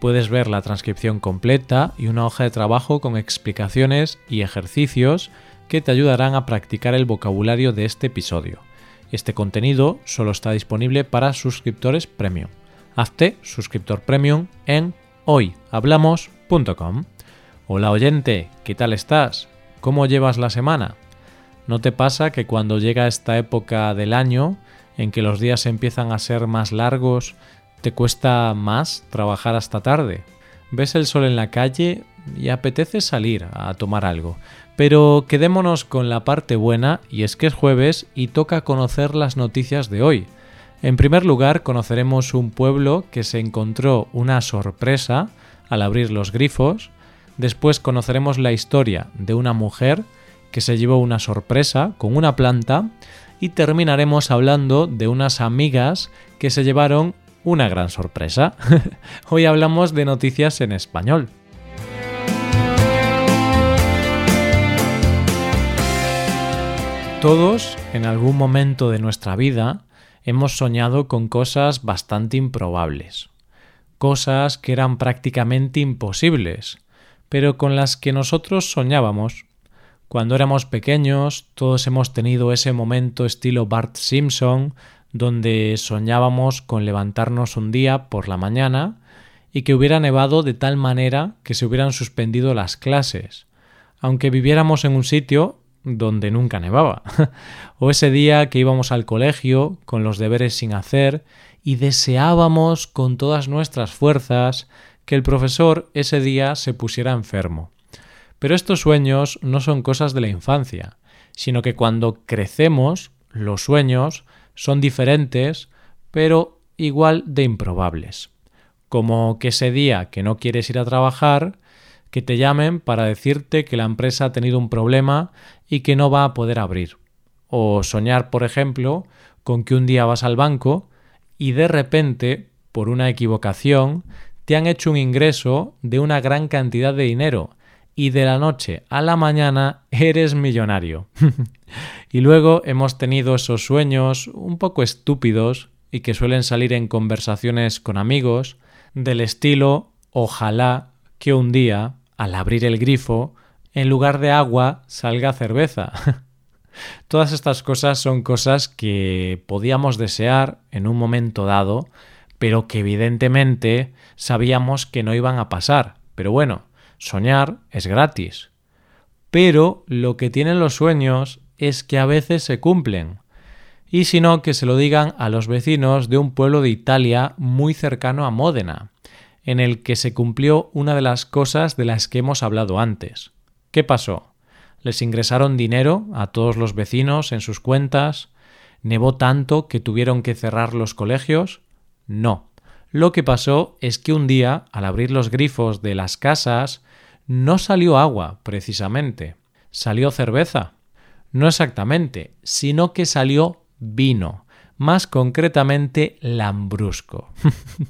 puedes ver la transcripción completa y una hoja de trabajo con explicaciones y ejercicios que te ayudarán a practicar el vocabulario de este episodio. Este contenido solo está disponible para suscriptores premium. Hazte suscriptor premium en hoyhablamos.com. Hola oyente, ¿qué tal estás? ¿Cómo llevas la semana? ¿No te pasa que cuando llega esta época del año, en que los días empiezan a ser más largos, te cuesta más trabajar hasta tarde. Ves el sol en la calle y apetece salir a tomar algo. Pero quedémonos con la parte buena y es que es jueves y toca conocer las noticias de hoy. En primer lugar, conoceremos un pueblo que se encontró una sorpresa al abrir los grifos. Después conoceremos la historia de una mujer que se llevó una sorpresa con una planta. Y terminaremos hablando de unas amigas que se llevaron una gran sorpresa. Hoy hablamos de noticias en español. Todos, en algún momento de nuestra vida, hemos soñado con cosas bastante improbables, cosas que eran prácticamente imposibles, pero con las que nosotros soñábamos. Cuando éramos pequeños, todos hemos tenido ese momento estilo Bart Simpson, donde soñábamos con levantarnos un día por la mañana y que hubiera nevado de tal manera que se hubieran suspendido las clases, aunque viviéramos en un sitio donde nunca nevaba, o ese día que íbamos al colegio con los deberes sin hacer y deseábamos con todas nuestras fuerzas que el profesor ese día se pusiera enfermo. Pero estos sueños no son cosas de la infancia, sino que cuando crecemos, los sueños son diferentes, pero igual de improbables. Como que ese día que no quieres ir a trabajar, que te llamen para decirte que la empresa ha tenido un problema y que no va a poder abrir. O soñar, por ejemplo, con que un día vas al banco y de repente, por una equivocación, te han hecho un ingreso de una gran cantidad de dinero y de la noche a la mañana eres millonario. y luego hemos tenido esos sueños un poco estúpidos y que suelen salir en conversaciones con amigos del estilo ojalá que un día, al abrir el grifo, en lugar de agua salga cerveza. Todas estas cosas son cosas que podíamos desear en un momento dado, pero que evidentemente sabíamos que no iban a pasar. Pero bueno, Soñar es gratis. Pero lo que tienen los sueños es que a veces se cumplen. Y si no, que se lo digan a los vecinos de un pueblo de Italia muy cercano a Módena, en el que se cumplió una de las cosas de las que hemos hablado antes. ¿Qué pasó? ¿Les ingresaron dinero a todos los vecinos en sus cuentas? ¿Nevó tanto que tuvieron que cerrar los colegios? No. Lo que pasó es que un día, al abrir los grifos de las casas, no salió agua, precisamente, salió cerveza. No exactamente, sino que salió vino, más concretamente lambrusco.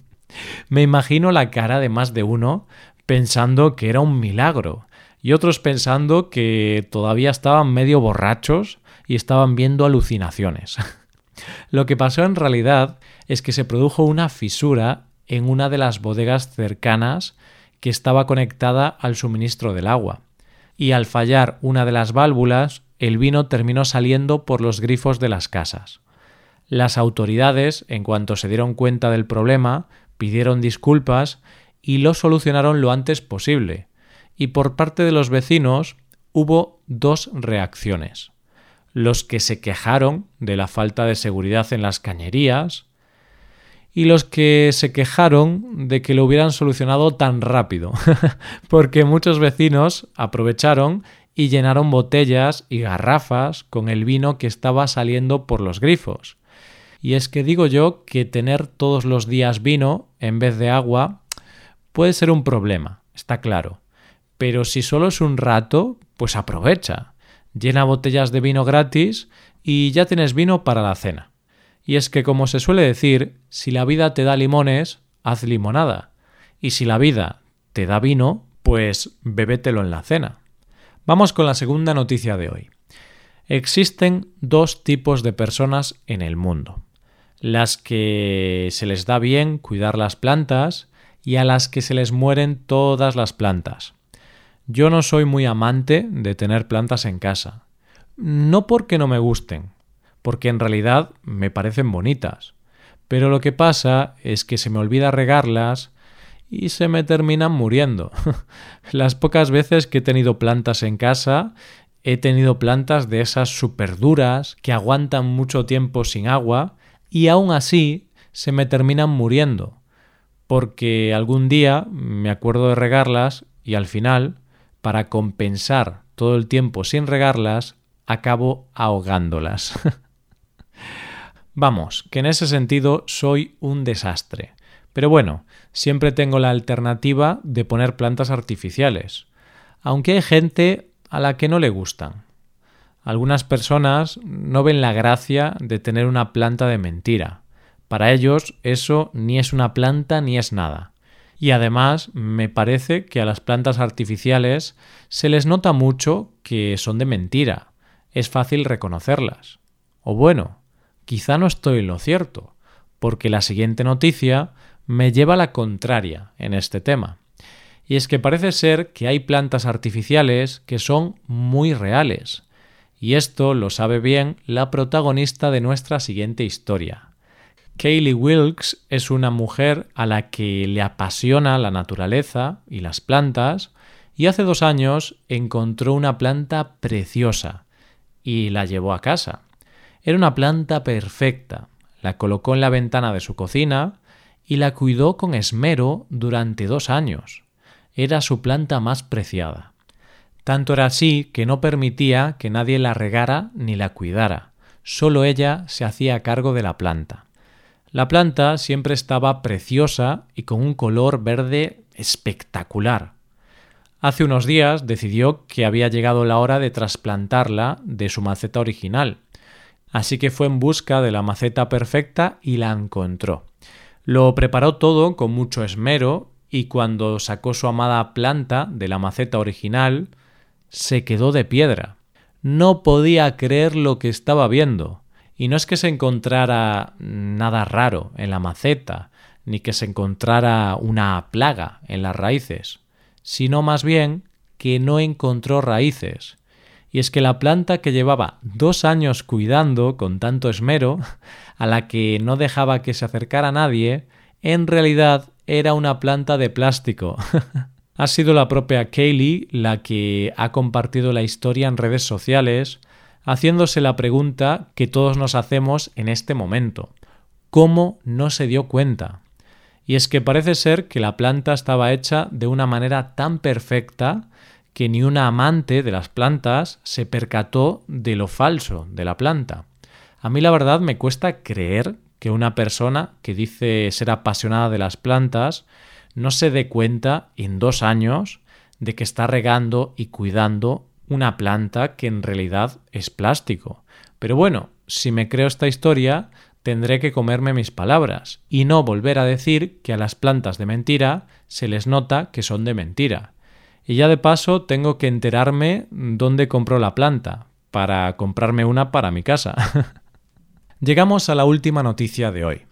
Me imagino la cara de más de uno pensando que era un milagro y otros pensando que todavía estaban medio borrachos y estaban viendo alucinaciones. Lo que pasó en realidad es que se produjo una fisura en una de las bodegas cercanas que estaba conectada al suministro del agua, y al fallar una de las válvulas, el vino terminó saliendo por los grifos de las casas. Las autoridades, en cuanto se dieron cuenta del problema, pidieron disculpas y lo solucionaron lo antes posible, y por parte de los vecinos hubo dos reacciones. Los que se quejaron de la falta de seguridad en las cañerías, y los que se quejaron de que lo hubieran solucionado tan rápido, porque muchos vecinos aprovecharon y llenaron botellas y garrafas con el vino que estaba saliendo por los grifos. Y es que digo yo que tener todos los días vino en vez de agua puede ser un problema, está claro. pero si solo es un rato, pues aprovecha. Llena botellas de vino gratis y ya tienes vino para la cena. Y es que, como se suele decir, si la vida te da limones, haz limonada. Y si la vida te da vino, pues bebételo en la cena. Vamos con la segunda noticia de hoy. Existen dos tipos de personas en el mundo. Las que se les da bien cuidar las plantas y a las que se les mueren todas las plantas. Yo no soy muy amante de tener plantas en casa. No porque no me gusten, porque en realidad me parecen bonitas. Pero lo que pasa es que se me olvida regarlas y se me terminan muriendo. Las pocas veces que he tenido plantas en casa, he tenido plantas de esas súper duras que aguantan mucho tiempo sin agua y aún así se me terminan muriendo. Porque algún día me acuerdo de regarlas y al final, para compensar todo el tiempo sin regarlas, acabo ahogándolas. Vamos, que en ese sentido soy un desastre. Pero bueno, siempre tengo la alternativa de poner plantas artificiales, aunque hay gente a la que no le gustan. Algunas personas no ven la gracia de tener una planta de mentira. Para ellos eso ni es una planta ni es nada. Y además me parece que a las plantas artificiales se les nota mucho que son de mentira. Es fácil reconocerlas. O bueno, quizá no estoy en lo cierto, porque la siguiente noticia me lleva a la contraria en este tema. Y es que parece ser que hay plantas artificiales que son muy reales. Y esto lo sabe bien la protagonista de nuestra siguiente historia. Kaylee Wilkes es una mujer a la que le apasiona la naturaleza y las plantas y hace dos años encontró una planta preciosa y la llevó a casa. Era una planta perfecta. La colocó en la ventana de su cocina y la cuidó con esmero durante dos años. Era su planta más preciada. Tanto era así que no permitía que nadie la regara ni la cuidara. Solo ella se hacía cargo de la planta. La planta siempre estaba preciosa y con un color verde espectacular. Hace unos días decidió que había llegado la hora de trasplantarla de su maceta original, así que fue en busca de la maceta perfecta y la encontró. Lo preparó todo con mucho esmero y cuando sacó su amada planta de la maceta original, se quedó de piedra. No podía creer lo que estaba viendo. Y no es que se encontrara nada raro en la maceta, ni que se encontrara una plaga en las raíces, sino más bien que no encontró raíces. Y es que la planta que llevaba dos años cuidando con tanto esmero a la que no dejaba que se acercara nadie, en realidad era una planta de plástico. ha sido la propia Kaylee la que ha compartido la historia en redes sociales, haciéndose la pregunta que todos nos hacemos en este momento. ¿Cómo no se dio cuenta? Y es que parece ser que la planta estaba hecha de una manera tan perfecta que ni una amante de las plantas se percató de lo falso de la planta. A mí la verdad me cuesta creer que una persona que dice ser apasionada de las plantas no se dé cuenta en dos años de que está regando y cuidando una planta que en realidad es plástico. Pero bueno, si me creo esta historia, tendré que comerme mis palabras y no volver a decir que a las plantas de mentira se les nota que son de mentira. Y ya de paso tengo que enterarme dónde compró la planta, para comprarme una para mi casa. Llegamos a la última noticia de hoy.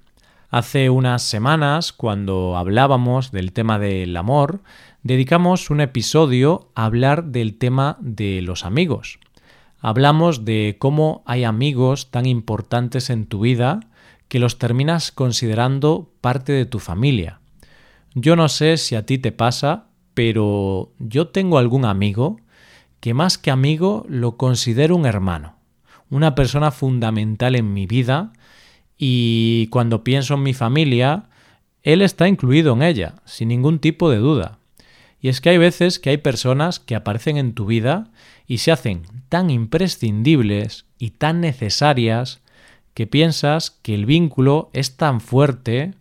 Hace unas semanas, cuando hablábamos del tema del amor, dedicamos un episodio a hablar del tema de los amigos. Hablamos de cómo hay amigos tan importantes en tu vida que los terminas considerando parte de tu familia. Yo no sé si a ti te pasa, pero yo tengo algún amigo que más que amigo lo considero un hermano una persona fundamental en mi vida y cuando pienso en mi familia, él está incluido en ella, sin ningún tipo de duda. Y es que hay veces que hay personas que aparecen en tu vida y se hacen tan imprescindibles y tan necesarias que piensas que el vínculo es tan fuerte,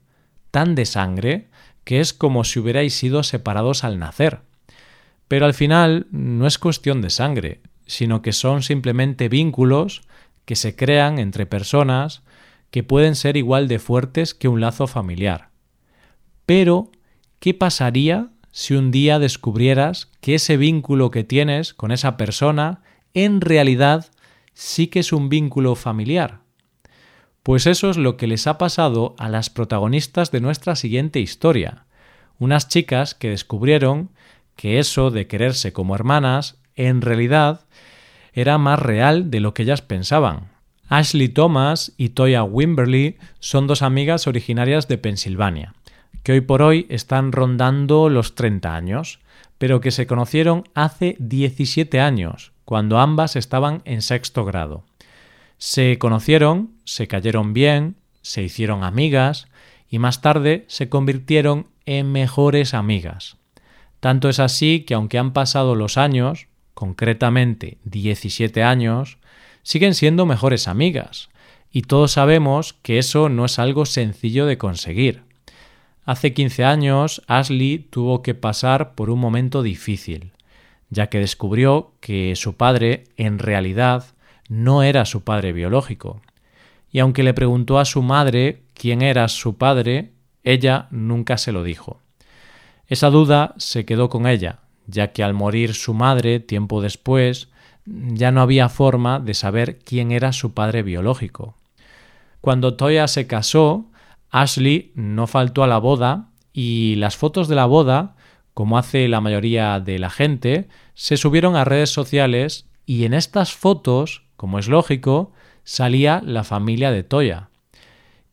tan de sangre, que es como si hubierais sido separados al nacer. Pero al final no es cuestión de sangre, sino que son simplemente vínculos que se crean entre personas que pueden ser igual de fuertes que un lazo familiar. Pero, ¿qué pasaría si un día descubrieras que ese vínculo que tienes con esa persona en realidad sí que es un vínculo familiar? Pues eso es lo que les ha pasado a las protagonistas de nuestra siguiente historia, unas chicas que descubrieron que eso de quererse como hermanas en realidad era más real de lo que ellas pensaban. Ashley Thomas y Toya Wimberly son dos amigas originarias de Pensilvania que hoy por hoy están rondando los 30 años, pero que se conocieron hace 17 años, cuando ambas estaban en sexto grado. Se conocieron, se cayeron bien, se hicieron amigas y más tarde se convirtieron en mejores amigas. Tanto es así que aunque han pasado los años, concretamente 17 años, siguen siendo mejores amigas. Y todos sabemos que eso no es algo sencillo de conseguir. Hace 15 años, Ashley tuvo que pasar por un momento difícil, ya que descubrió que su padre en realidad no era su padre biológico. Y aunque le preguntó a su madre quién era su padre, ella nunca se lo dijo. Esa duda se quedó con ella, ya que al morir su madre tiempo después, ya no había forma de saber quién era su padre biológico. Cuando Toya se casó, Ashley no faltó a la boda y las fotos de la boda, como hace la mayoría de la gente, se subieron a redes sociales y en estas fotos, como es lógico, salía la familia de Toya.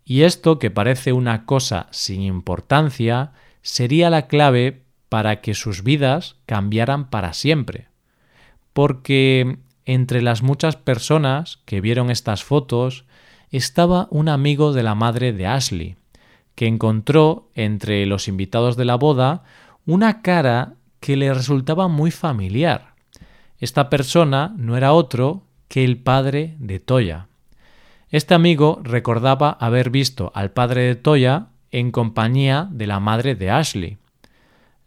Y esto, que parece una cosa sin importancia, sería la clave para que sus vidas cambiaran para siempre. Porque entre las muchas personas que vieron estas fotos estaba un amigo de la madre de Ashley, que encontró entre los invitados de la boda una cara que le resultaba muy familiar. Esta persona no era otro que el padre de Toya. Este amigo recordaba haber visto al padre de Toya en compañía de la madre de Ashley.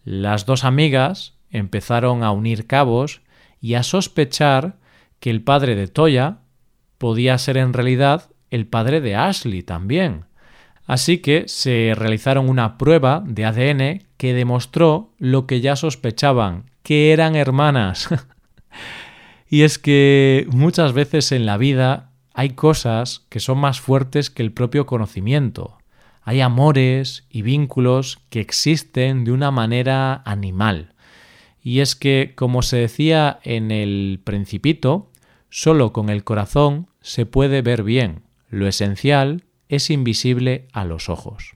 Las dos amigas empezaron a unir cabos y a sospechar que el padre de Toya podía ser en realidad el padre de Ashley también. Así que se realizaron una prueba de ADN que demostró lo que ya sospechaban, que eran hermanas. y es que muchas veces en la vida hay cosas que son más fuertes que el propio conocimiento. Hay amores y vínculos que existen de una manera animal. Y es que, como se decía en el principito, solo con el corazón se puede ver bien. Lo esencial es invisible a los ojos.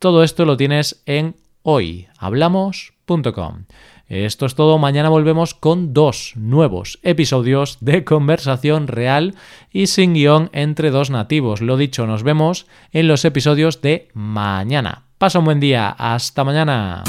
Todo esto lo tienes en hoyhablamos.com. Esto es todo, mañana volvemos con dos nuevos episodios de conversación real y sin guion entre dos nativos. Lo dicho, nos vemos en los episodios de mañana. Pasa un buen día. Hasta mañana.